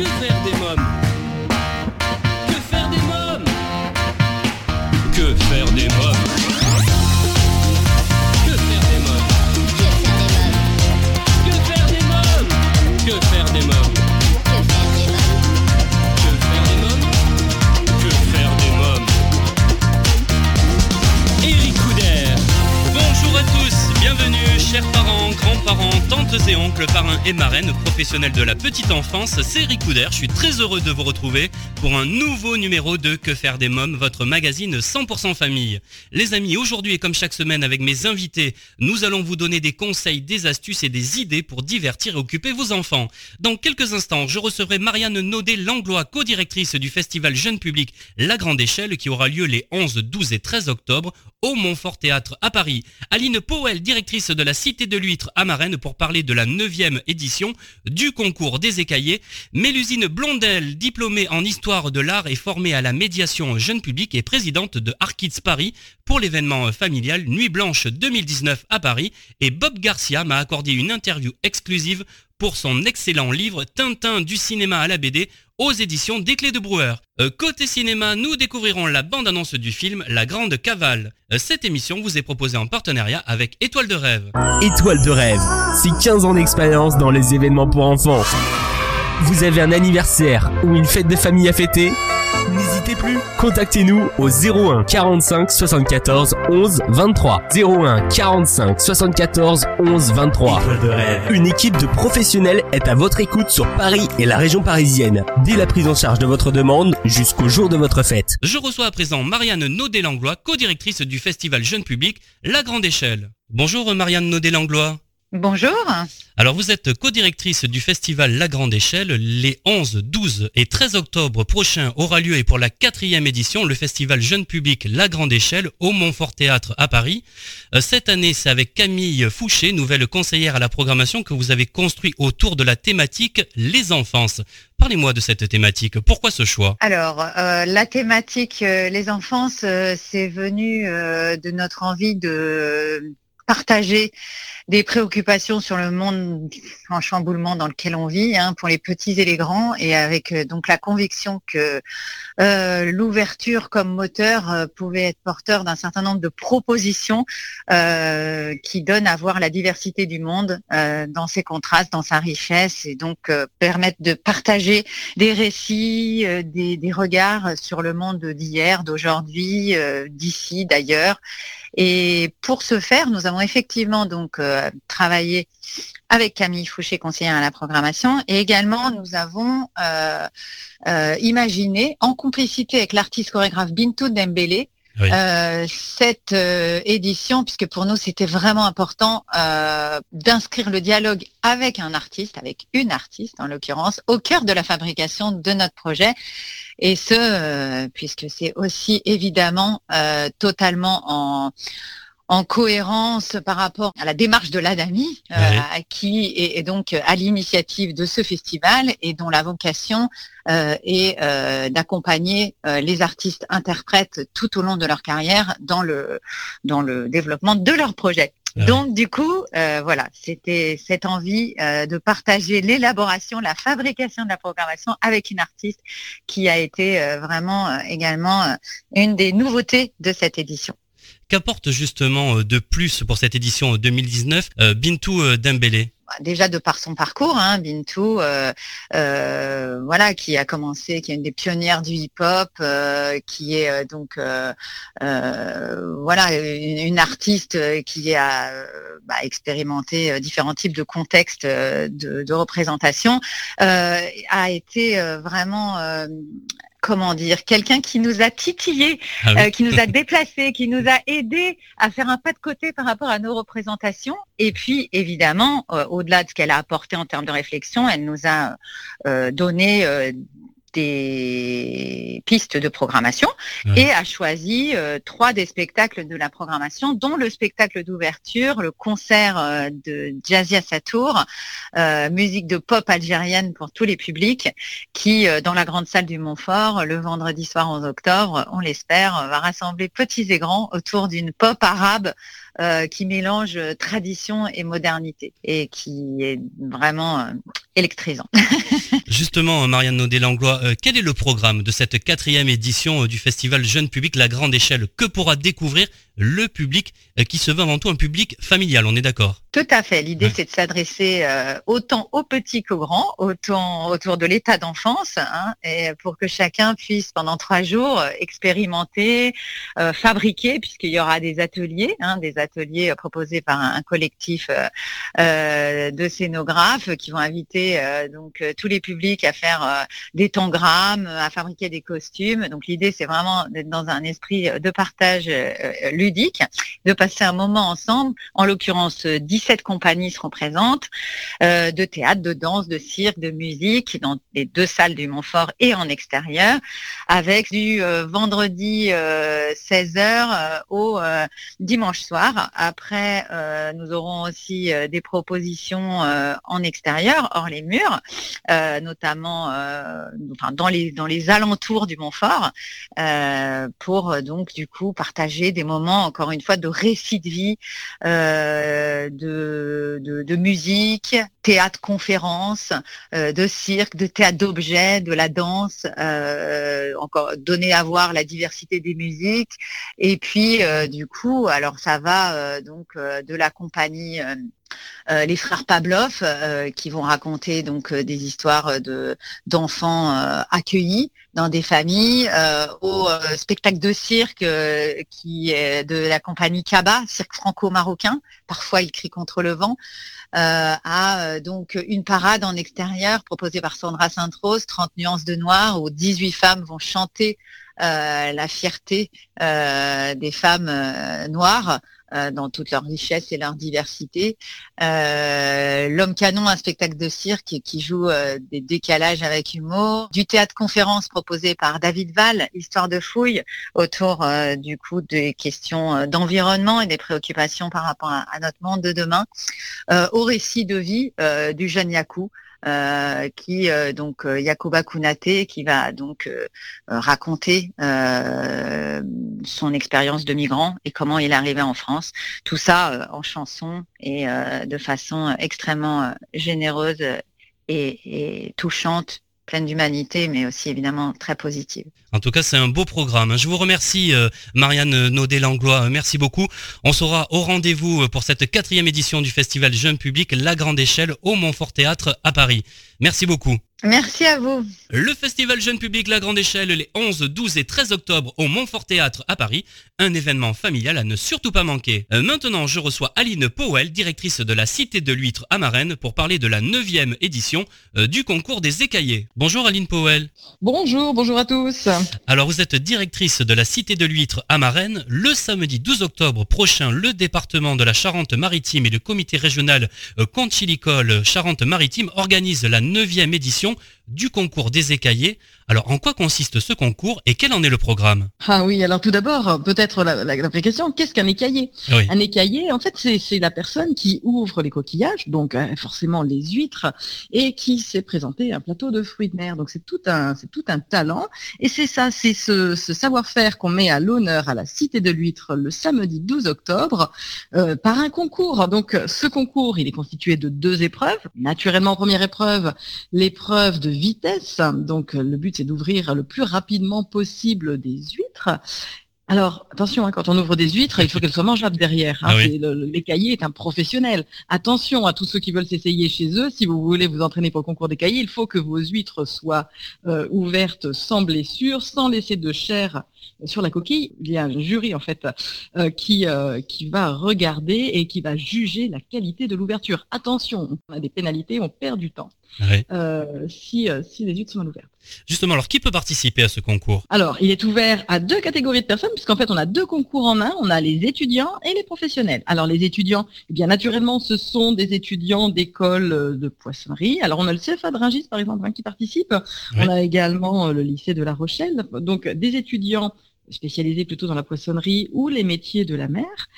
Que faire des mômes? Et marraines, professionnels de la petite enfance, c'est Eric Couder, je suis très heureux de vous retrouver pour un nouveau numéro de Que faire des mômes, votre magazine 100% famille. Les amis, aujourd'hui et comme chaque semaine avec mes invités, nous allons vous donner des conseils, des astuces et des idées pour divertir et occuper vos enfants. Dans quelques instants, je recevrai Marianne Naudet-Langlois, co-directrice du festival Jeune Public La Grande Échelle qui aura lieu les 11, 12 et 13 octobre au Montfort Théâtre à Paris. Aline Powell, directrice de la Cité de l'Huître à Marennes pour parler de la 9e édition du concours des écaillés. Mélusine Blondel, diplômée en histoire de l'art et formée à la médiation jeune public et présidente de Arkids Paris pour l'événement familial Nuit Blanche 2019 à Paris. Et Bob Garcia m'a accordé une interview exclusive pour son excellent livre Tintin du cinéma à la BD aux éditions des Clés de Brouwer. Euh, côté cinéma, nous découvrirons la bande-annonce du film La Grande Cavale. Euh, cette émission vous est proposée en partenariat avec Étoile de Rêve. Étoile de rêve, c'est 15 ans d'expérience dans les événements pour enfants. Vous avez un anniversaire ou une fête de famille à fêter? N'hésitez plus, contactez-nous au 01 45 74 11 23. 01 45 74 11 23. Étoile de rêve. Une équipe de professionnels est à votre écoute sur Paris et la région parisienne, dès la prise en charge de votre demande jusqu'au jour de votre fête. Je reçois à présent Marianne Naudet-Langlois, co-directrice du festival Jeune Public La Grande Échelle. Bonjour Marianne Naudet-Langlois. Bonjour. Alors vous êtes co-directrice du festival La Grande Échelle. Les 11, 12 et 13 octobre prochains aura lieu et pour la quatrième édition le festival Jeune Public La Grande Échelle au Montfort Théâtre à Paris. Euh, Cette année c'est avec Camille Fouché, nouvelle conseillère à la programmation que vous avez construit autour de la thématique Les enfances. Parlez-moi de cette thématique. Pourquoi ce choix? Alors, euh, la thématique euh, les enfances, euh, c'est venu de notre envie de partager des préoccupations sur le monde en chamboulement dans lequel on vit, hein, pour les petits et les grands, et avec euh, donc la conviction que euh, l'ouverture comme moteur euh, pouvait être porteur d'un certain nombre de propositions qui donnent à voir la diversité du monde dans ses contrastes, dans sa richesse, et donc permettre de partager des récits, des, regards sur le monde d'hier, d'aujourd'hui, d'ici, d'ailleurs. Et pour ce faire, nous avons effectivement donc travaillé avec Camille Fouché, conseillère à la programmation, et également nous avons euh, euh, imaginé, en complicité avec l'artiste chorégraphe Bintou Dembélé, Oui. euh, cette euh, édition, puisque pour nous c'était vraiment important euh, d'inscrire le dialogue avec un artiste, avec une artiste en l'occurrence, au cœur de la fabrication de notre projet. Et ce, euh, puisque c'est aussi évidemment euh, totalement en, en cohérence par rapport à la démarche de l'ADAMI, euh, Oui. qui est, est donc à l'initiative de ce festival et dont la vocation euh, est euh, d'accompagner euh, les artistes interprètes tout au long de leur carrière dans le dans le développement de leur projet. Ah. Donc du coup, euh, voilà, c'était cette envie euh, de partager l'élaboration, la fabrication de la programmation avec une artiste qui a été euh, vraiment euh, également euh, une des nouveautés de cette édition. Qu'apporte justement euh, de plus pour cette édition 2019 euh, Bintou euh, Dembélé? Déjà de par son parcours, hein, Bintou, voilà, qui a commencé, qui est une des pionnières du hip-hop, qui est donc voilà une, artiste qui a bah, expérimenté différents types de contextes de, représentation, a été vraiment comment dire, quelqu'un qui nous a titillé, Ah oui. euh, qui nous a déplacés, qui nous a aidés à faire un pas de côté par rapport à nos représentations. Et puis, évidemment, euh, au-delà de ce qu'elle a apporté en termes de réflexion, elle nous a euh, donné euh, des pistes de programmation et a choisi trois des spectacles de la programmation, dont le spectacle d'ouverture, le concert de Jazzia Satour, musique de pop algérienne pour tous les publics, qui dans la grande salle du Montfort, le vendredi soir 11 octobre, on l'espère, va rassembler petits et grands autour d'une pop arabe euh, qui mélange tradition et modernité et qui est vraiment euh, électrisant. Justement, Marianne Naudet-Langlois, euh, quel est le programme de cette quatrième édition du festival Jeune Public La Grande Échelle? Que pourra découvrir le public qui se veut avant tout un public familial, on est d'accord? Tout à fait. L'idée, c'est de s'adresser autant aux petits qu'aux grands, autant autour de l'état d'enfance, hein, et pour que chacun puisse pendant trois jours expérimenter, fabriquer, puisqu'il y aura des ateliers, hein, des ateliers proposés par un, collectif euh, euh, de scénographes qui vont inviter euh, donc tous les publics à faire des tangrammes, à fabriquer des costumes. Donc l'idée c'est vraiment d'être dans un esprit de partage ludique, de passer un moment ensemble. En l'occurrence, 17 compagnies seront présentes, de théâtre, de danse, de cirque, de musique, dans les deux salles du Montfort et en extérieur, avec du vendredi 16h au dimanche soir. Après, euh, nous aurons aussi euh, des propositions euh, en extérieur, hors les murs, notamment dans, les, dans les alentours du Montfort, pour donc du coup partager des moments, encore une fois, de récit de vie, de, musique, théâtre conférence, de cirque, de théâtre d'objets, de la danse, encore donner à voir la diversité des musiques. Et puis du coup, alors ça va euh, donc euh, de la compagnie euh, les frères Pavlov qui vont raconter donc des histoires de d'enfants accueillis dans des familles au spectacle de cirque qui de la compagnie Kaba, cirque franco-marocain, parfois il crie contre le vent, à donc une parade en extérieur proposée par Sandra Sainte-Rose, 30 nuances de noir, où 18 femmes vont chanter la fierté des femmes noires euh, dans toute leur richesse et leur diversité. Euh, L'homme canon, un spectacle de cirque qui joue euh, des décalages avec humour. Du théâtre conférence proposé par David Val, Histoire de fouille, autour du coup des questions d'environnement et des préoccupations par rapport à, notre monde de demain. au récit de vie du jeune Yakou. Euh, qui euh, donc euh, Yakuba Kunate qui va donc raconter son expérience de migrant et comment il est arrivé en France. Tout ça en chanson et de façon extrêmement généreuse et touchante pleine d'humanité, mais aussi évidemment très positive. En tout cas, c'est un beau programme. Je vous remercie, euh, Marianne Naudet-Langlois. Merci beaucoup. On sera au rendez-vous pour cette quatrième édition du festival Jeune Public La Grande Échelle au Montfort Théâtre à Paris. Merci beaucoup. Merci à vous. Le festival Jeune Public La Grande Échelle les 11, 12 et 13 octobre au Montfort Théâtre à Paris, un événement familial à ne surtout pas manquer. Euh, maintenant, je reçois Aline Powell, directrice de la Cité de l'Huître à Marennes, pour parler de la 9e édition euh, du concours des écaillés. Bonjour Aline Powell. Bonjour, bonjour à tous. Alors vous êtes directrice de la Cité de l'Huître à Marennes. Le samedi 12 octobre prochain, le département de la Charente-Maritime et le comité régional euh, Conchilicole Charente-Maritime organisent la 9e édition question. Du concours des écaillés. Alors, en quoi consiste ce concours et quel en est le programme? Ah oui, alors tout d'abord, peut-être la, la, question, qu'est-ce qu'un écaillé? Un écaillé, en fait, c'est la personne qui ouvre les coquillages, donc euh, forcément les huîtres, et qui s'est présenté un plateau de fruits de mer. Donc c'est tout un, c'est tout un talent, et c'est ça, c'est ce, savoir-faire qu'on met à l'honneur à la Cité de l'huître le samedi 12 octobre euh, par un concours. Donc ce concours, il est constitué de deux épreuves. Naturellement, première épreuve, l'épreuve de vitesse. Donc le but c'est d'ouvrir le plus rapidement possible des huîtres. Alors, attention, hein, quand on ouvre des huîtres, il faut qu'elles soient mangeables derrière. Hein. Ah l'écaillé est un professionnel. Attention à tous ceux qui veulent s'essayer chez eux. Si vous voulez vous entraîner pour le concours d'écaillé, il faut que vos huîtres soient euh, ouvertes sans blessure, sans laisser de chair sur la coquille. Il y a un jury en fait euh, qui euh, qui va regarder et qui va juger la qualité de l'ouverture. Attention, on a des pénalités, on perd du temps. si, si les huîtres sont mal ouvertes. Justement, alors qui peut participer à ce concours? Alors, il est ouvert à deux catégories de personnes, puisqu'en fait, on a deux concours en un. On a les étudiants et les professionnels. Alors, les étudiants, eh bien naturellement, ce sont des étudiants d'école euh, de poissonnerie. Alors, on a le CFA de Rungis, par exemple, hein, qui participe. On a également euh, le lycée de La Rochelle. Donc, des étudiants spécialisés plutôt dans la poissonnerie ou les métiers de la mer.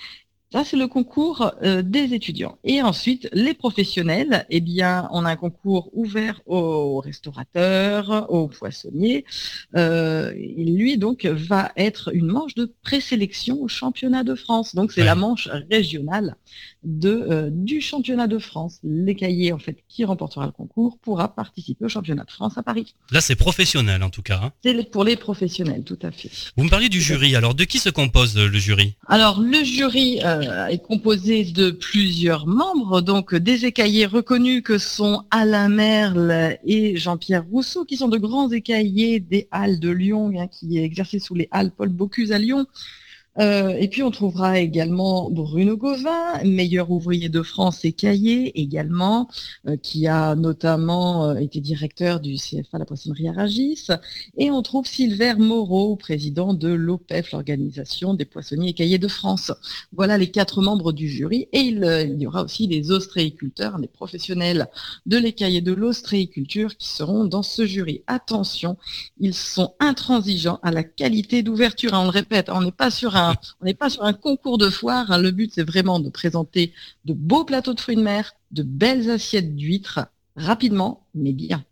Ça, c'est le concours euh, des étudiants. Et ensuite, les professionnels, eh bien, on a un concours ouvert aux restaurateurs, aux poissonniers. Euh, lui, donc, va être une manche de présélection au championnat de France. Donc, c'est la manche régionale de, euh, du championnat de France. L'écaillé, en fait, qui remportera le concours pourra participer au championnat de France à Paris. Là, c'est professionnel, en tout cas. Hein. C'est pour les professionnels, tout à fait. Vous me parliez du jury. Alors, de qui se compose le jury? Alors, le jury euh, est composé de plusieurs membres, donc des écaillés reconnus que sont Alain Merle et Jean-Pierre Rousseau, qui sont de grands écaillés des Halles de Lyon, hein, qui est exercé sous les Halles Paul Bocuse à Lyon. Euh, et puis on trouvera également Bruno Gauvin, meilleur ouvrier de France et cahier également, euh, qui a notamment euh, été directeur du CFA La Poissonnerie à Ragis. Et on trouve Silver Moreau, président de l'OPEF, l'Organisation des Poissonniers et Cahiers de France. Voilà les quatre membres du jury. Et il, y aura aussi les ostréiculteurs, les professionnels de l'écaillé de l'ostréiculture qui seront dans ce jury. Attention, ils sont intransigeants à la qualité d'ouverture. On le répète, on n'est pas sur un on n'est pas sur un concours de foire. Hein. Le but, c'est vraiment de présenter de beaux plateaux de fruits de mer, de belles assiettes d'huîtres, rapidement, mais bien.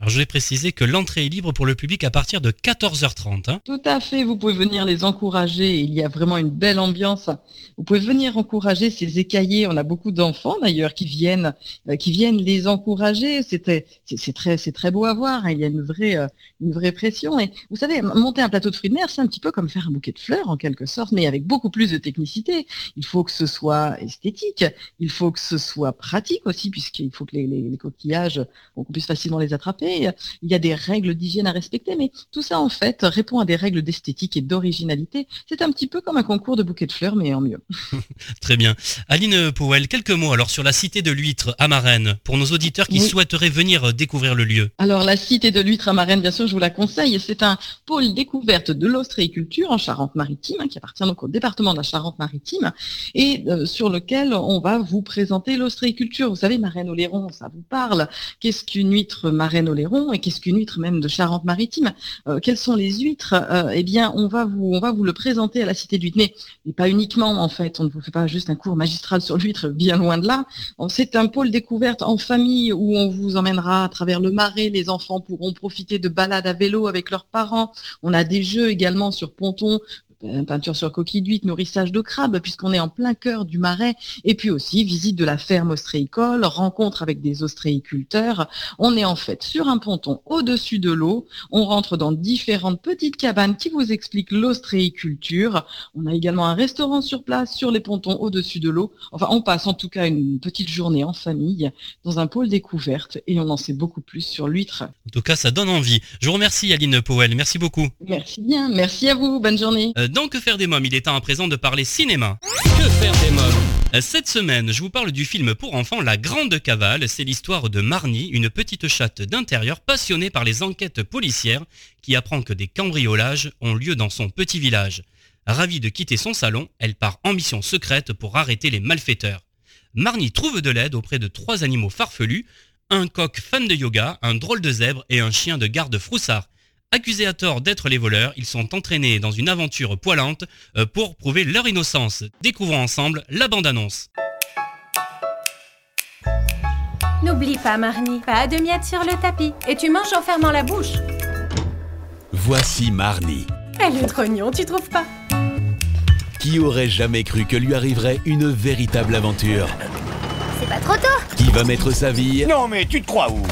Alors je voulais préciser que l'entrée est libre pour le public à partir de 14h30. Hein. Tout à fait, vous pouvez venir les encourager, il y a vraiment une belle ambiance. Vous pouvez venir encourager ces écaillés, on a beaucoup d'enfants d'ailleurs qui viennent euh, qui viennent les encourager, c'est très très beau à voir, hein. il y a une vraie euh, une vraie pression et vous savez monter un plateau de fruits de mer, c'est un petit peu comme faire un bouquet de fleurs en quelque sorte mais avec beaucoup plus de technicité. Il faut que ce soit esthétique, il faut que ce soit pratique aussi puisqu'il faut que les, les, coquillages qu'on puisse facilement les attraper il y a des règles d'hygiène à respecter, mais tout ça en fait répond à des règles d'esthétique et d'originalité. C'est un petit peu comme un concours de bouquets de fleurs, mais en mieux. Très bien. Aline Powell, quelques mots alors sur la cité de l'huître à Marennes, pour nos auditeurs qui souhaiteraient venir découvrir le lieu. Alors la cité de l'huître à Marennes, bien sûr, je vous la conseille. C'est un pôle découverte de l'ostréiculture en Charente-Maritime, hein, qui appartient donc au département de la Charente-Maritime, et euh, sur lequel on va vous présenter l'ostréiculture. Vous savez, Marennes-Oléron, ça vous parle. Qu'est-ce qu'une huître Et qu'est-ce qu'une huître même de Charente-Maritime euh, Quelles sont les huîtres? Euh, Eh bien, on va vous on va vous le présenter à la Cité d'huître, mais, mais, pas uniquement en fait. On ne vous fait pas juste un cours magistral sur l'huître, bien loin de là. C'est un pôle découverte en famille où on vous emmènera à travers le marais. Les enfants pourront profiter de balades à vélo avec leurs parents. On a des jeux également sur ponton peinture sur coquille d'huître, nourrissage de crabes, puisqu'on est en plein cœur du marais, et puis aussi visite de la ferme ostréicole, rencontre avec des ostréiculteurs. On est en fait sur un ponton au-dessus de l'eau. On rentre dans différentes petites cabanes qui vous expliquent l'ostréiculture. On a également un restaurant sur place, sur les pontons au-dessus de l'eau. Enfin, on passe en tout cas une petite journée en famille dans un pôle découverte et on en sait beaucoup plus sur l'huître. En tout cas, ça donne envie. Je vous remercie Aline Powell. Merci beaucoup. Merci bien. Merci à vous. Bonne journée. Euh, dans Que faire des mômes, il est temps à présent de parler cinéma. Que faire des mômes Cette semaine, je vous parle du film pour enfants La Grande Cavale. C'est l'histoire de Marnie, une petite chatte d'intérieur passionnée par les enquêtes policières qui apprend que des cambriolages ont lieu dans son petit village. Ravie de quitter son salon, elle part en mission secrète pour arrêter les malfaiteurs. Marnie trouve de l'aide auprès de trois animaux farfelus, un coq fan de yoga, un drôle de zèbre et un chien de garde froussard. Accusés à tort d'être les voleurs, ils sont entraînés dans une aventure poilante euh, pour prouver leur innocence. Découvrons ensemble la bande-annonce. N'oublie pas, Marnie, pas de miettes sur le tapis. Et tu manges en fermant la bouche. Voici Marnie. Elle est grognon, tu trouves pas? Qui aurait jamais cru que lui arriverait une véritable aventure? C'est pas trop tôt Qui va mettre sa vie? Non mais tu te crois où?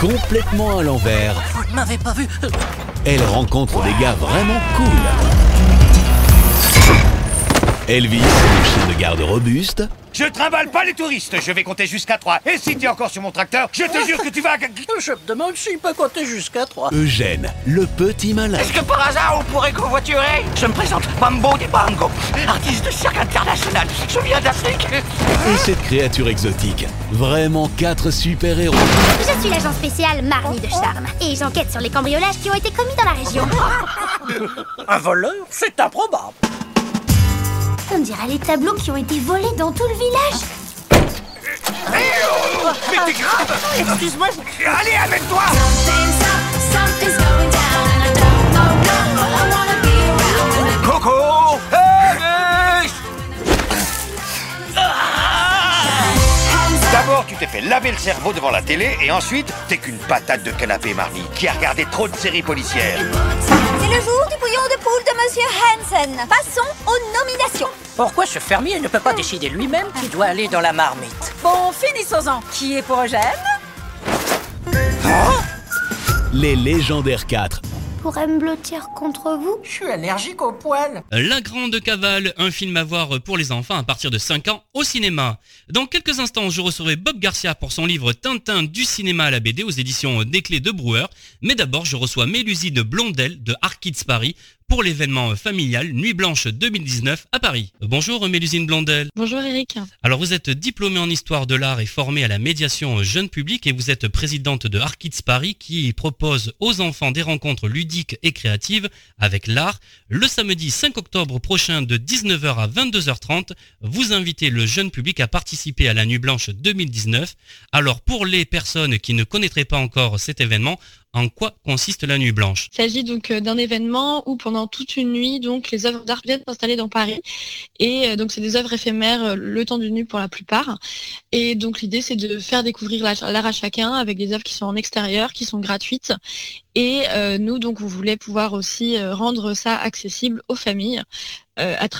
Complètement à l'envers. Vous ne m'avez pas vu Elle rencontre des gars vraiment cool. Elvis, un chien de garde robuste. Je trimballe pas les touristes, je vais compter jusqu'à 3. Et si tu es encore sur mon tracteur, je te jure que tu vas... Je me demande s'il peut compter jusqu'à 3. Eugène, le petit malin. Est-ce que par hasard on pourrait covoiturer? Je me présente Bambo des Bango, artiste de cirque international. Je viens d'Afrique. Et cette créatures exotiques. Vraiment quatre super-héros. Je suis l'agent spécial Marnie de Charme et j'enquête sur les cambriolages qui ont été commis dans la région. Un voleur C'est improbable. On dirait les tableaux qui ont été volés dans tout le village. Mais t'es grave Excuse-moi. Allez, avec toi Coco D'abord, tu t'es fait laver le cerveau devant la télé et ensuite, t'es qu'une patate de canapé, Marnie, qui a regardé trop de séries policières. C'est le jour du bouillon de poule de Monsieur Hansen. Passons aux nominations. Pourquoi ce fermier ne peut pas décider lui-même qui doit aller dans la marmite Bon, finissons-en. Qui est pour Eugène? Les légendaires 4. Pourrais me blottir contre vous? Je suis allergique au poil. La Grande Cavale, un film à voir pour les enfants à partir de 5 ans au cinéma. Dans quelques instants, je recevrai Bob Garcia pour son livre Tintin du cinéma à la BD aux éditions Des Clés de Brouwer. Mais d'abord, je reçois Mélusine Blondel de Arkids Paris pour l'événement familial Nuit Blanche 2019 à Paris. Bonjour Mélusine Blondel. Bonjour Eric. Alors vous êtes diplômée en histoire de l'art et formée à la médiation jeune public et vous êtes présidente de Arkids Paris qui propose aux enfants des rencontres ludiques et créatives avec l'art. Le samedi 5 octobre prochain de 19h à 22h30, vous invitez le jeune public à participer à la Nuit Blanche 2019. Alors pour les personnes qui ne connaîtraient pas encore cet événement, en quoi consiste la nuit blanche? Il s'agit donc euh, d'un événement où pendant toute une nuit, les œuvres d'art viennent s'installer dans Paris. Et euh, donc c'est des œuvres éphémères euh, le temps d'une nuit pour la plupart. Et donc l'idée c'est de faire découvrir l'art à chacun avec des œuvres qui sont en extérieur, qui sont gratuites. Et nous donc vous voulez pouvoir aussi rendre ça accessible aux familles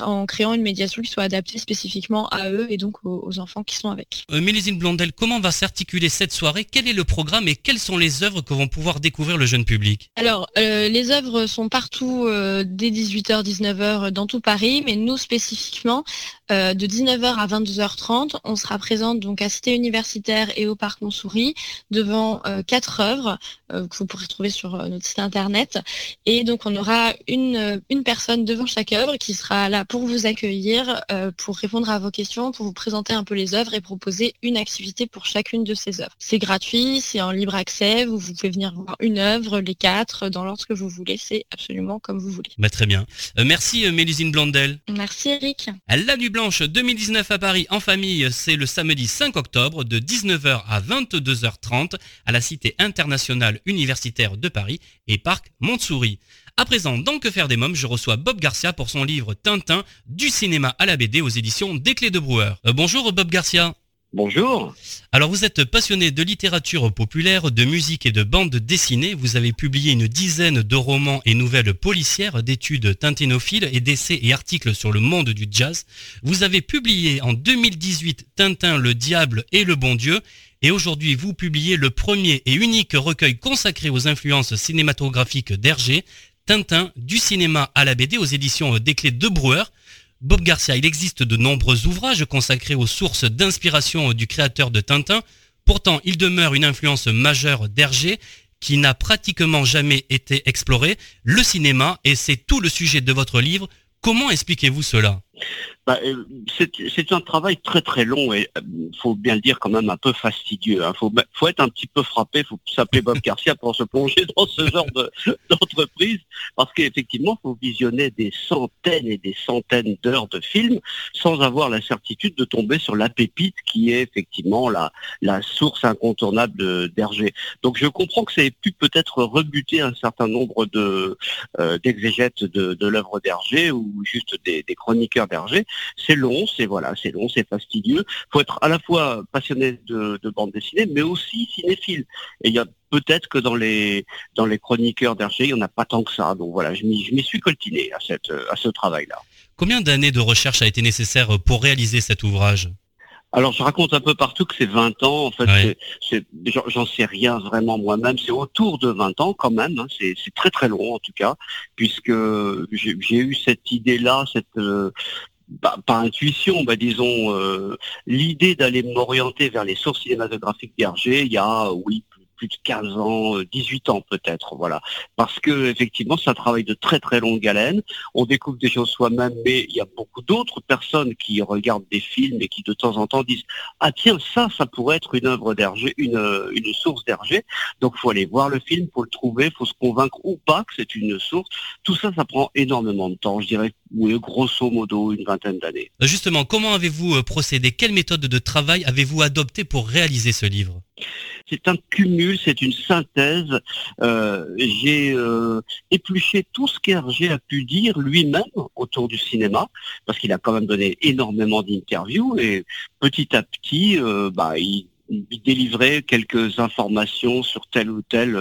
en créant une médiation qui soit adaptée spécifiquement à eux et donc aux, enfants qui sont avec. Mélisine Blondel, comment va s'articuler cette soirée? Quel est le programme et quelles sont les œuvres que vont pouvoir découvrir le jeune public? Alors, les œuvres sont partout dès 18h, 19h dans tout Paris, mais nous spécifiquement, de 19h à 22h30, on sera présente donc à Cité Universitaire et au Parc Montsouris devant quatre œuvres que vous pourrez trouver sur notre site internet. Et donc on aura une, une personne devant chaque œuvre qui sera là pour vous accueillir, pour répondre à vos questions, pour vous présenter un peu les œuvres et proposer une activité pour chacune de ces œuvres. C'est gratuit, c'est en libre accès, vous, vous, pouvez venir voir une œuvre, les quatre, dans l'ordre que vous voulez, c'est absolument comme vous voulez. Bah, très bien. Euh, merci Mélusine Blondel. Merci Eric. La Nuit Blanche 2019 à Paris en famille, c'est le samedi 5 octobre de 19h à 22h30 à la Cité internationale universitaire de Paris et Parc Montsouris. À présent, dans Que faire des mômes, je reçois Bob Garcia pour son livre Tintin, du cinéma à la BD aux éditions Des Clés de Brouwer. Euh, bonjour Bob Garcia. Bonjour. Alors vous êtes passionné de littérature populaire, de musique et de bande dessinée. Vous avez publié une dizaine de romans et nouvelles policières, d'études tintinophiles et d'essais et articles sur le monde du jazz. Vous avez publié en 2018 Tintin, le diable et le bon Dieu. Et aujourd'hui, vous publiez le premier et unique recueil consacré aux influences cinématographiques d'Hergé, Tintin, du cinéma à la BD aux éditions des Clés de Brouwer. Bob Garcia, il existe de nombreux ouvrages consacrés aux sources d'inspiration du créateur de Tintin. Pourtant, il demeure une influence majeure d'Hergé qui n'a pratiquement jamais été explorée, le cinéma, et c'est tout le sujet de votre livre. Comment expliquez-vous cela? Bah, euh, c'est un travail très très long et il faut bien le dire quand même un peu fastidieux. Hein. faut, faut, être un petit peu frappé, faut s'appeler Bob Garcia pour se plonger dans ce genre d'entreprise parce qu'effectivement, faut visionner des centaines et des centaines d'heures de films sans avoir la certitude de tomber sur la pépite qui est effectivement la, la source incontournable d'Hergé. Donc je comprends que ça ait pu peut-être rebuter un certain nombre de euh, d'exégètes de, de l'œuvre d'Hergé ou juste des, des chroniqueurs d'Hergé c'est long, c'est voilà, c'est long, c'est fastidieux. Il faut être à la fois passionné de, bande dessinée, mais aussi cinéphile. Et il y a peut-être que dans les dans les chroniqueurs d'Hergé, il n'y en a pas tant que ça. Donc voilà, je m'y suis coltiné à cette à ce travail-là. Combien d'années de recherche a été nécessaire pour réaliser cet ouvrage? Alors je raconte un peu partout que c'est 20 ans, en fait, j'en sais rien vraiment moi-même, c'est autour de 20 ans quand même, hein. c'est très très long en tout cas, puisque j'ai eu cette idée-là, cette, euh, bah, par intuition, bah, disons, euh, l'idée d'aller m'orienter vers les sources cinématographiques d'Hergé, il y a, oui, plus de 15 ans, 18 ans peut-être, voilà. Parce que effectivement, ça travaille de très très longue haleine. On découvre des choses soi-même, mais il y a beaucoup d'autres personnes qui regardent des films et qui de temps en temps disent ah tiens ça, ça pourrait être une œuvre d'Hergé, une, une source d'Hergé. Donc faut aller voir le film, faut le trouver, faut se convaincre ou pas que c'est une source. Tout ça, ça prend énormément de temps. Je dirais grosso modo une vingtaine d'années. Justement, comment avez-vous euh, procédé? Quelle méthode de travail avez-vous adopté pour réaliser ce livre? C'est un cumul, c'est une synthèse. Euh, j'ai euh, épluché tout ce qu'Hergé a pu dire lui-même autour du cinéma, parce qu'il a quand même donné énormément d'interviews et petit à petit, euh, bah, il délivrait quelques informations sur tel ou tel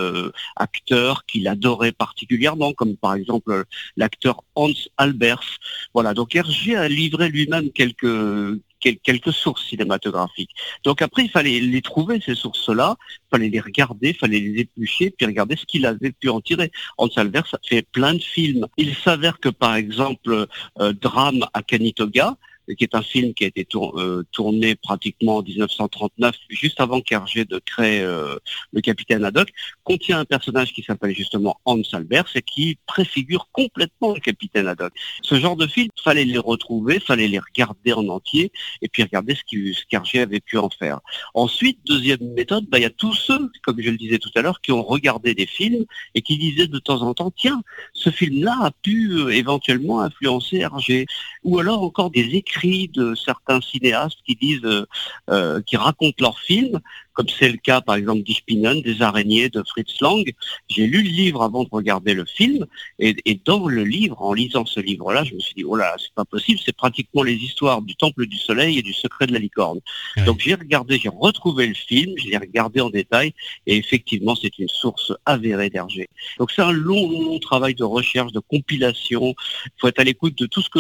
acteur qu'il adorait particulièrement, comme par exemple l'acteur Hans Albers. Voilà, donc Hergé a livré lui-même quelques quelques sources cinématographiques. Donc après, il fallait les trouver, ces sources-là, il fallait les regarder, il fallait les éplucher, puis regarder ce qu'il avait pu en tirer. Hans Albers a fait plein de films. Il s'avère que, par exemple, euh, Drame à Kanitoga, qui est un film qui a été euh, tourné pratiquement en 1939, juste avant qu'Hergé de créer euh, le capitaine Haddock, contient un personnage qui s'appelle justement Hans Albers et qui préfigure complètement le capitaine Haddock. Ce genre de film, fallait les retrouver, fallait les regarder en entier et puis regarder ce qu'Hergé avait pu en faire. Ensuite, deuxième méthode, bah, il y a tous ceux, comme je le disais tout à l'heure, qui ont regardé des films et qui disaient de temps en temps, tiens, ce film-là a pu euh, éventuellement influencer Hergé. Ou alors encore des écrits de certains cinéastes qui disent, euh, euh, qui racontent leurs films comme c'est le cas par exemple d'Ispinen, des araignées de Fritz Lang. J'ai lu le livre avant de regarder le film, et, dans le livre, en lisant ce livre-là, je me suis dit, oh là, c'est pas possible, c'est pratiquement les histoires du Temple du Soleil et du Secret de la Licorne. Donc j'ai regardé, j'ai retrouvé le film, je l'ai regardé en détail, et effectivement, c'est une source avérée d'Hergé. Donc c'est un long, long, travail de recherche, de compilation. Il faut être à l'écoute de tout ce que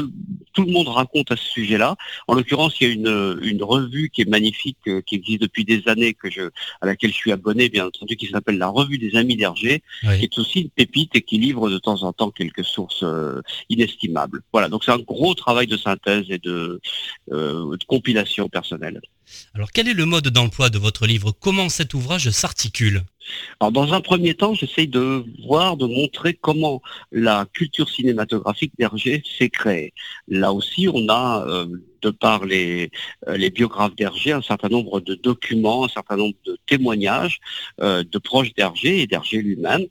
tout le monde raconte à ce sujet-là. En l'occurrence, il y a une, une revue qui est magnifique, euh, qui existe depuis des années, que à laquelle je suis abonné, bien entendu, qui s'appelle la Revue des Amis d'Hergé, qui est aussi une pépite et qui livre de temps en temps quelques sources euh, inestimables. Voilà, donc c'est un gros travail de synthèse et de, euh, de compilation personnelle. Alors quel est le mode d'emploi de votre livre? Comment cet ouvrage s'articule? Alors, dans un premier temps, j'essaye de voir, de montrer comment la culture cinématographique d'Hergé s'est créée. Là aussi, on a euh, de par les, euh, les biographes d'Hergé, un certain nombre de documents, un certain nombre de témoignages euh, de proches d'Hergé et d'Hergé lui-même,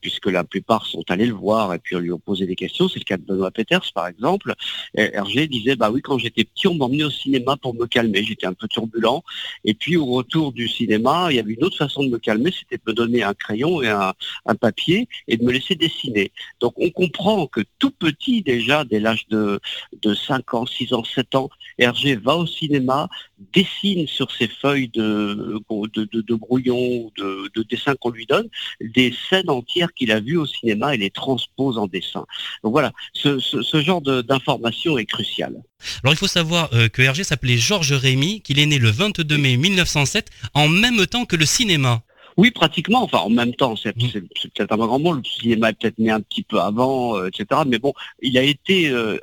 puisque la plupart sont allés le voir et puis lui ont posé des questions. C'est le cas de Benoît Peters, par exemple. Hergé disait, bah oui, quand j'étais petit, on m'emmenait au cinéma pour me calmer. J'étais un peu turbulent. Et puis, au retour du cinéma, il y avait une autre façon de me calmer, de me donner un crayon et un, papier et de me laisser dessiner. Donc, on comprend que tout petit, déjà, dès l'âge de, de 5 ans, 6 ans, 7 ans, Hergé va au cinéma, dessine sur ses feuilles de, de, brouillon, de, de dessin qu'on lui donne, des scènes entières qu'il a vues au cinéma et les transpose en dessin. Donc voilà, ce, genre d'information est crucial. Alors il faut savoir euh, que Hergé s'appelait Georges Rémy, qu'il est né le 22 mai 1907, en même temps que le cinéma. Oui, pratiquement. Enfin, en même temps, c'est mmh. peut-être un grand mot. Le cinéma est peut-être né un petit peu avant, euh, etc. Mais bon, il a été euh,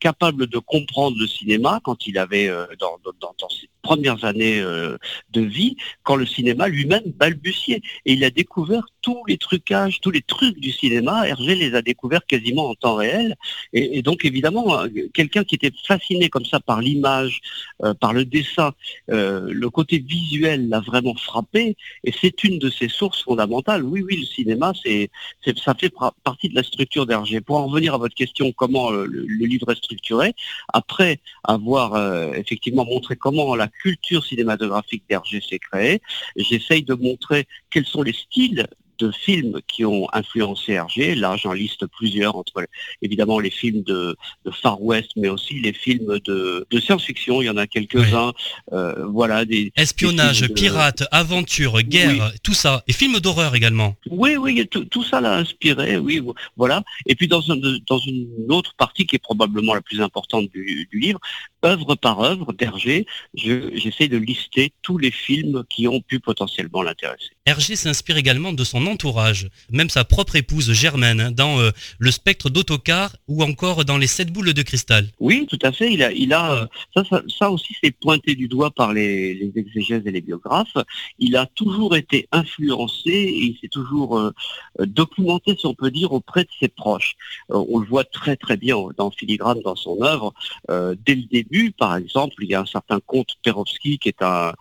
capable de comprendre le cinéma quand il avait euh, dans, dans, dans, ses premières années de vie, quand le cinéma lui-même balbutiait. Et il a découvert tous les trucages, tous les trucs du cinéma. Hergé les a découverts quasiment en temps réel. Et, donc, évidemment, quelqu'un qui était fasciné comme ça par l'image, par le dessin, le côté visuel l'a vraiment frappé. Et c'est une de ses sources fondamentales. Oui, oui, le cinéma, c'est, ça fait partie de la structure d'Hergé. Pour en revenir à votre question, comment euh, le, livre est structuré, après avoir euh, effectivement montré comment la culture cinématographique d'Hergé s'est créée, j'essaye de montrer quels sont les styles de films qui ont influencé Hergé. Là, j'en liste plusieurs, entre évidemment les films de, Far West, mais aussi les films de, science-fiction. Il y en a quelques-uns. Euh, voilà, des espionnage, pirates, aventure, guerre, tout ça, et films d'horreur également. Oui, oui, tout, ça l'a inspiré. Oui, voilà. Et puis dans, dans une autre partie qui est probablement la plus importante du, livre, œuvre par œuvre d'Hergé, j'essaie de lister tous les films qui ont pu potentiellement l'intéresser. Hergé s'inspire également de son entourage, même sa propre épouse Germaine, hein, dans euh, Le spectre d'autocar ou encore dans Les sept boules de cristal. Oui, tout à fait. Il a, il a ça, aussi c'est pointé du doigt par les, exégèses et les biographes. Il a toujours été influencé et il s'est toujours euh, documenté, si on peut dire, auprès de ses proches. Euh, on le voit très très bien dans Filigrane, dans son œuvre. dès le début, par exemple, il y a un certain comte Perovski qui est un,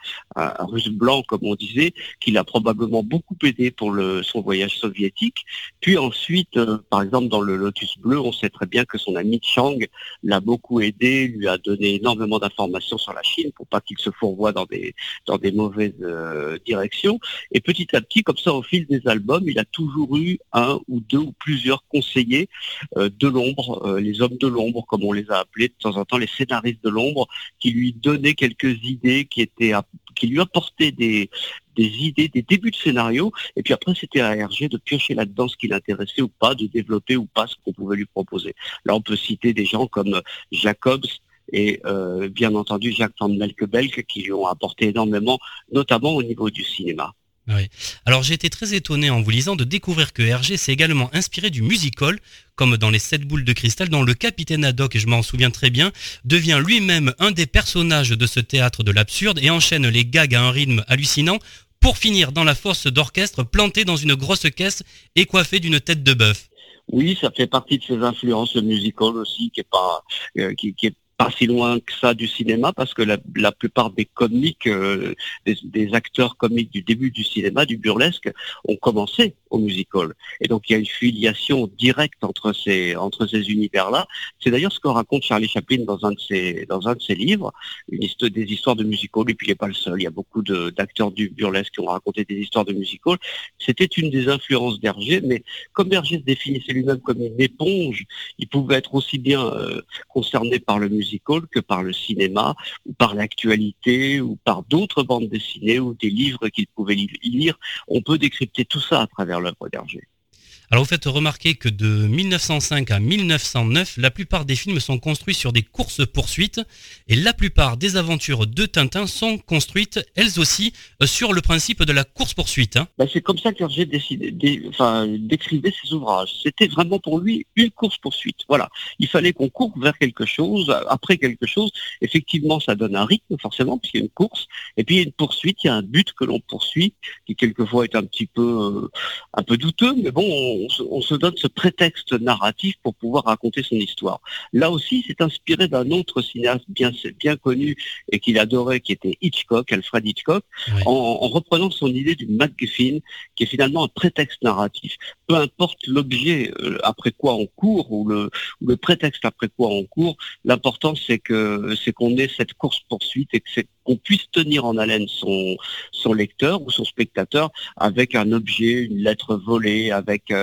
russe blanc, comme on disait, qui l'a probablement beaucoup aidé pour le, son voyage soviétique. Puis ensuite, euh, par exemple, dans le Lotus Bleu, on sait très bien que son ami Chang l'a beaucoup aidé, lui a donné énormément d'informations sur la Chine pour pas qu'il se fourvoie dans des, dans des mauvaises euh, directions. Et petit à petit, comme ça, au fil des albums, il a toujours eu un ou deux ou plusieurs conseillers euh, de l'ombre, les hommes de l'ombre, comme on les a appelés de temps en temps, les scénaristes de l'ombre, qui lui donnait quelques idées, qui étaient, qui lui apportaient des, des idées, des débuts de scénario, et puis après c'était à Hergé de piocher là-dedans ce qui l'intéressait ou pas, de développer ou pas ce qu'on pouvait lui proposer. Là on peut citer des gens comme Jacobs, et euh, bien entendu Jacques van Melkebelk qui lui ont apporté énormément, notamment au niveau du cinéma. Oui. Alors j'ai été très étonné en vous lisant de découvrir que Hergé s'est également inspiré du musical, comme dans les sept boules de cristal, dont le capitaine Haddock, et je m'en souviens très bien, devient lui-même un des personnages de ce théâtre de l'absurde et enchaîne les gags à un rythme hallucinant pour finir dans la force d'orchestre planté dans une grosse caisse et coiffé d'une tête de bœuf. Oui, ça fait partie de ses influences, le aussi, qui est pas, euh, qui, est pas si loin que ça du cinéma parce que la, plupart des comiques, euh, des, acteurs comiques du début du cinéma, du burlesque, ont commencé au musical. Et donc il y a une filiation directe entre ces entre ces univers-là. C'est d'ailleurs ce que raconte Charlie Chaplin dans un de ses dans un de ses livres, une histoire, des histoires de musical. Et puis il n'est pas le seul. Il y a beaucoup d'acteurs du burlesque qui ont raconté des histoires de musical. C'était une des influences d'Hergé, mais comme Hergé se définissait lui-même comme une éponge, il pouvait être aussi bien euh, concerné par le musical que par le cinéma, ou par l'actualité, ou par d'autres bandes dessinées, ou des livres qu'il pouvait lire. On peut décrypter tout ça à travers l'œuvre d'Hergé. Alors vous faites remarquer que de 1905 à 1909, la plupart des films sont construits sur des courses-poursuites et la plupart des aventures de Tintin sont construites elles aussi euh, sur le principe de la course-poursuite. Hein. Ben, c'est comme ça que j'ai décidé, d'écrire ses ouvrages. C'était vraiment pour lui une course-poursuite. Voilà. Il fallait qu'on court vers quelque chose, après quelque chose. Effectivement, ça donne un rythme, forcément, puisqu'il y a une course. Et puis il y a une poursuite, il y a un but que l'on poursuit, qui quelquefois est un petit peu, euh, un peu douteux, mais bon, on se, donne ce prétexte narratif pour pouvoir raconter son histoire. Là aussi, c'est inspiré d'un autre cinéaste bien, bien connu et qu'il adorait, qui était Hitchcock, Alfred Hitchcock, en, reprenant son idée du MacGuffin, qui est finalement un prétexte narratif. Peu importe l'objet euh, après quoi on court ou le, ou le prétexte après quoi on court, l'important c'est que c'est qu'on ait cette course poursuite et que qu'on puisse tenir en haleine son, son lecteur ou son spectateur avec un objet, une lettre volée, avec, euh,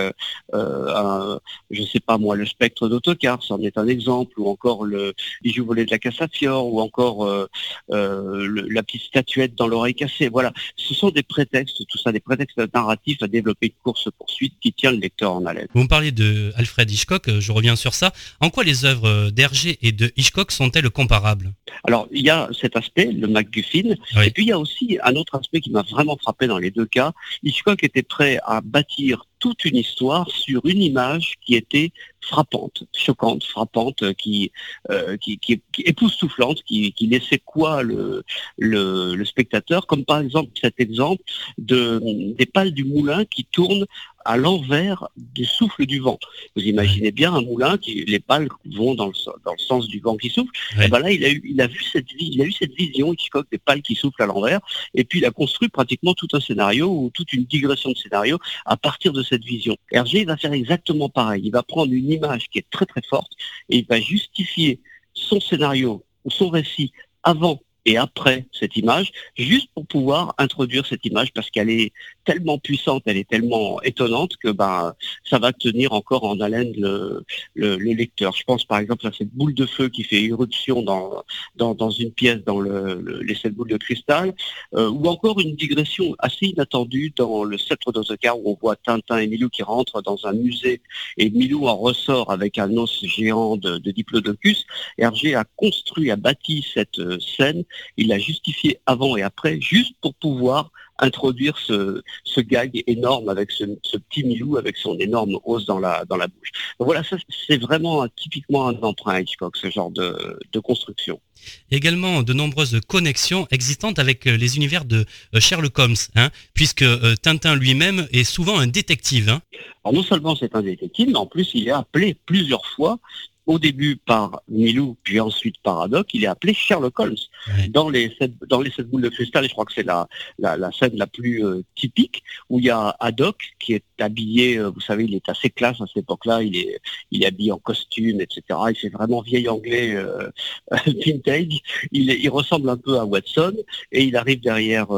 euh, un, je sais pas moi, le spectre d'autocar, c'en est un exemple, ou encore le bijou volé de la Cassafiore, ou encore euh, la petite statuette dans l'oreille cassée. Voilà, ce sont des prétextes, tout ça, des prétextes narratifs à développer une course-poursuite qui tient le lecteur en haleine. Vous me parlez de Alfred Hitchcock, je reviens sur ça. En quoi les œuvres d'Hergé et de Hitchcock sont-elles comparables? Alors, il y a cet aspect, le MacGuffin. Et puis il y a aussi un autre aspect qui m'a vraiment frappé dans les deux cas. Hitchcock était prêt à bâtir toute une histoire sur une image qui était frappante, choquante, frappante, qui, euh, qui, qui, qui, époustouflante, qui, qui laissait quoi le, spectateur, comme par exemple cet exemple de, des pales du moulin qui tournent à l'envers du souffle du vent. Vous imaginez bien un moulin qui les pales vont dans le, dans le sens du vent qui souffle. Et ben là, il a eu, il a vu cette il a eu cette vision Hitchcock des pales qui soufflent à l'envers, et puis il a construit pratiquement tout un scénario ou toute une digression de scénario à partir de cette vision. Hergé va faire exactement pareil. Il va prendre une image qui est très très forte et il va justifier son scénario ou son récit avant et après cette image, juste pour pouvoir introduire cette image parce qu'elle est tellement puissante, elle est tellement étonnante que ben ça va tenir encore en haleine le, le, lecteur. Je pense par exemple à cette boule de feu qui fait éruption dans, dans, une pièce dans le, les sept boules de cristal, euh, ou encore une digression assez inattendue dans le sceptre d'Ozoka où on voit Tintin et Milou qui rentrent dans un musée et Milou en ressort avec un os géant de, de Diplodocus. Hergé a construit, a bâti cette euh, scène, il l'a justifié avant et après, juste pour pouvoir introduire ce, ce gag énorme avec ce, petit Milou avec son énorme os dans la, dans la bouche. voilà, ça c'est vraiment typiquement un emprunt Hitchcock, ce genre de, de construction. Également de nombreuses connexions existantes avec euh, les univers de euh, Sherlock Holmes, hein, puisque euh, Tintin lui-même est souvent un détective. Hein. Alors non seulement c'est un détective, mais en plus il est appelé plusieurs fois au début par Milou, puis ensuite par Haddock, il est appelé Sherlock Holmes. Dans, les sept, dans les sept boules de cristal, et je crois que c'est la, la, scène la plus euh, typique, où il y a Haddock qui est habillé, euh, vous savez, il est assez classe à cette époque-là, il est, il est habillé en costume, etc. Il fait vraiment vieil anglais euh, vintage. Il, il, ressemble un peu à Watson, et il arrive derrière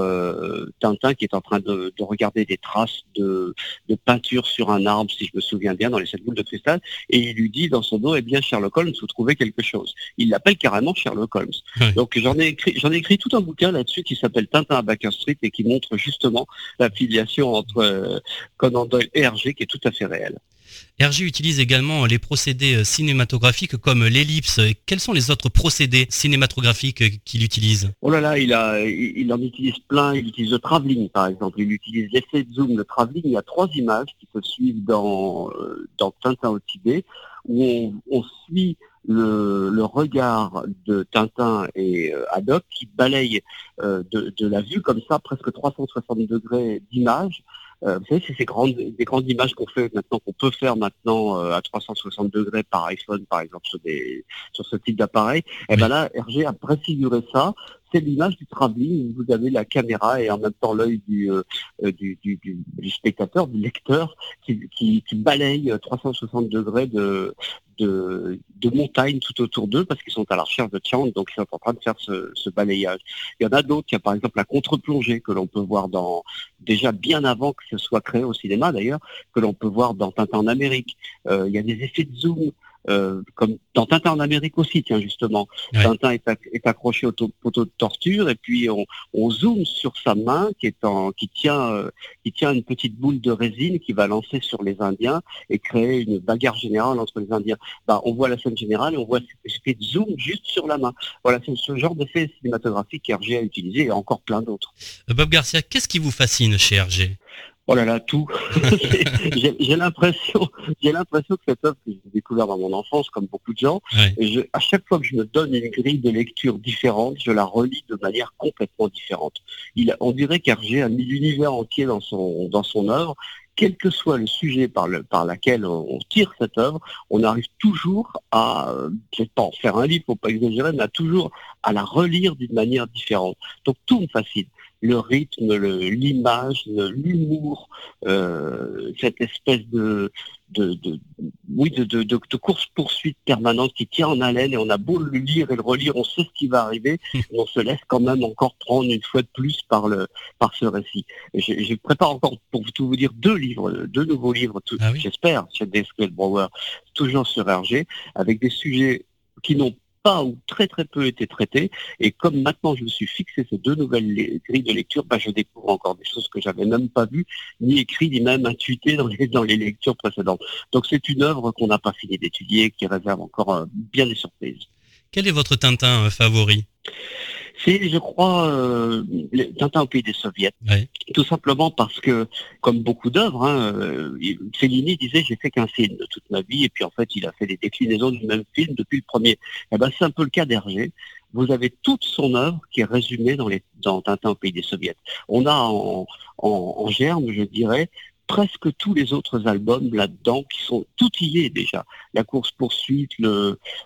Tintin qui est en train de, de regarder des traces de, de, peinture sur un arbre, si je me souviens bien, dans les sept boules de cristal, et il lui dit dans son dos, eh bien, Sherlock Holmes, vous trouvez quelque chose. Il l'appelle carrément Sherlock Holmes. Donc j'en ai écrit, j'en ai écrit tout un bouquin là-dessus qui s'appelle Tintin à Baker Street et qui montre justement la filiation entre euh, Conan Doyle et Hergé qui est tout à fait réelle. Hergé utilise également les procédés euh, cinématographiques comme l'ellipse. Quels sont les autres procédés cinématographiques qu'il utilise? Oh là là, il, a, il, en utilise plein. Il utilise le travelling, par exemple. Il utilise l'effet de zoom, le travelling. Il y a trois images qui se suivent dans, euh, dans Tintin au Tibet où on, suit le, regard de Tintin et euh, Haddock qui balayent euh, de, la vue comme ça presque 360 degrés d'image. Euh, vous savez, c'est ces grandes, des grandes images qu'on fait maintenant, qu'on peut faire maintenant à 360 degrés par iPhone, par exemple, sur, des, sur ce type d'appareil. Et eh ben là, Hergé a préfiguré ça c'est l'image du travelling où vous avez la caméra et en même temps l'œil du, euh, euh, spectateur, du lecteur, qui, qui, balaye 360 degrés de, de, tout autour d'eux parce qu'ils sont à la recherche de Tian, donc ils sont en train de faire ce, balayage. Il y en a d'autres, il y a par exemple la contre-plongée que l'on peut voir dans déjà bien avant que ce soit créé au cinéma d'ailleurs, que l'on peut voir dans Tintin en Amérique. Euh, il y a des effets de zoom euh, comme dans Tintin en Amérique aussi, tiens justement. Tintin est, accroché au poteau de torture et puis on, on, zoome sur sa main qui est en, qui tient, euh, qui tient une petite boule de résine qui va lancer sur les Indiens et créer une bagarre générale entre les Indiens. Bah, on voit la scène générale et on voit ce fait de zoom juste sur la main. Voilà, c'est ce genre d'effet cinématographique qu'Hergé a utilisé et encore plein d'autres. Euh, Bob Garcia, qu'est-ce qui vous fascine chez Hergé Oh là là, tout. j'ai l'impression, j'ai l'impression que cette œuvre que j'ai découvert dans mon enfance, comme beaucoup de gens, et à chaque fois que je me donne une grille de lecture différente, je la relis de manière complètement différente. Il, on dirait qu'Hergé a mis l'univers entier dans son dans son œuvre. Quel que soit le sujet par, le, par lequel on, tire cette œuvre, on arrive toujours à, je pas en faire un livre, faut pas exagérer, mais à toujours à la relire d'une manière différente. Donc tout me fascine le rythme, l'image, l'humour, euh, cette espèce de, de, oui, de, course-poursuite permanente qui tient en haleine et on a beau le lire et le relire, on sait ce qui va arriver, on se laisse quand même encore prendre une fois de plus par, le, par ce récit. Je, prépare encore, pour tout vous dire, deux livres, deux nouveaux livres, ah j'espère, chez Desquel Brower, toujours sur Hergé, avec des sujets qui n'ont pas ou très très peu été traité. Et comme maintenant je me suis fixé ces deux nouvelles grilles de lecture, bah, je découvre encore des choses que j'avais même pas vues, ni écrites, ni même intuitées dans les, dans les lectures précédentes. Donc c'est une œuvre qu'on n'a pas fini d'étudier, qui réserve encore euh, bien des surprises. Quel est votre Tintin euh, favori? C'est, je crois, euh, Tintin au pays des soviets. Tout simplement parce que, comme beaucoup d'œuvres, hein, euh, Fellini disait j'ai fait qu'un film de toute ma vie, et puis en fait il a fait des déclinaisons du même film depuis le premier. Eh ben, c'est un peu le cas d'Hergé. Vous avez toute son œuvre qui est résumée dans, les, dans Tintin au pays des soviets. On a en, en germe, je dirais, presque tous les autres albums là-dedans qui sont tout y est déjà. La course-poursuite,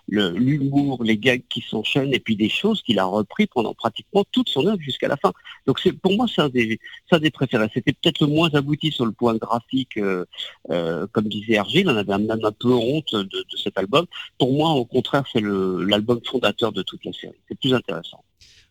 l'humour, les gags qui s'enchaînent et puis des choses qu'il a repris pendant pratiquement toute son œuvre jusqu'à la fin. Donc pour moi, c'est un des, des préférés. C'était peut-être le moins abouti sur le point graphique, euh, euh, comme disait Hergé, en avait même un peu honte de, de cet album. Pour moi, au contraire, c'est l'album fondateur de toute la série. C'est plus intéressant.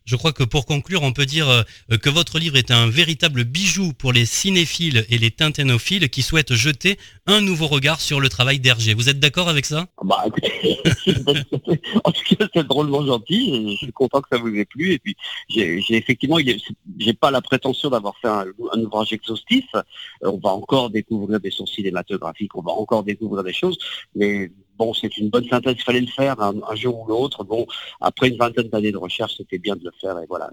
Je crois que pour conclure, on peut dire euh, que votre livre est un véritable bijou pour les cinéphiles et les tinténophiles qui souhaitent jeter un nouveau regard sur le travail d'Hergé. Vous êtes d'accord avec ça? Bah écoutez, en tout cas c'est drôlement gentil, je suis content que ça vous ait plu. Et puis j'ai effectivement, j'ai pas la prétention d'avoir fait un, ouvrage exhaustif, euh, on va encore découvrir des sources cinématographiques, on va encore découvrir des choses, mais bon, c'est une bonne synthèse, il fallait le faire un, jour ou l'autre. Bon, après une vingtaine d'années de recherche, c'était bien de le faire et voilà,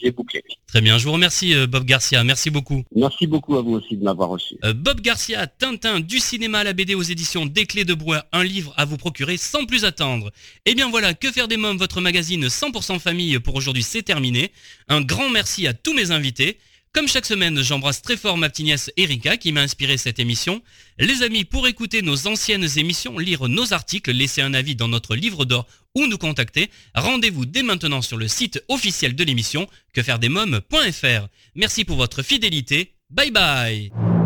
j'ai bouclé. Très bien, je vous remercie euh, Bob Garcia, merci beaucoup. Merci beaucoup à vous aussi de m'avoir reçu. Euh, Bob Garcia, Tintin, du cinéma à la BD aux éditions Des Clés de Bois, un livre à vous procurer sans plus attendre. Et eh bien voilà, Que faire des mômes, votre magazine 100% famille pour aujourd'hui, c'est terminé. Un grand merci à tous mes invités. Comme chaque semaine, j'embrasse très fort ma petite nièce Erika qui m'a inspiré cette émission. Les amis, pour écouter nos anciennes émissions, lire nos articles, laisser un avis dans notre livre d'or ou nous contacter, rendez-vous dès maintenant sur le site officiel de l'émission quefairedesmoms.fr. Merci pour votre fidélité. Bye bye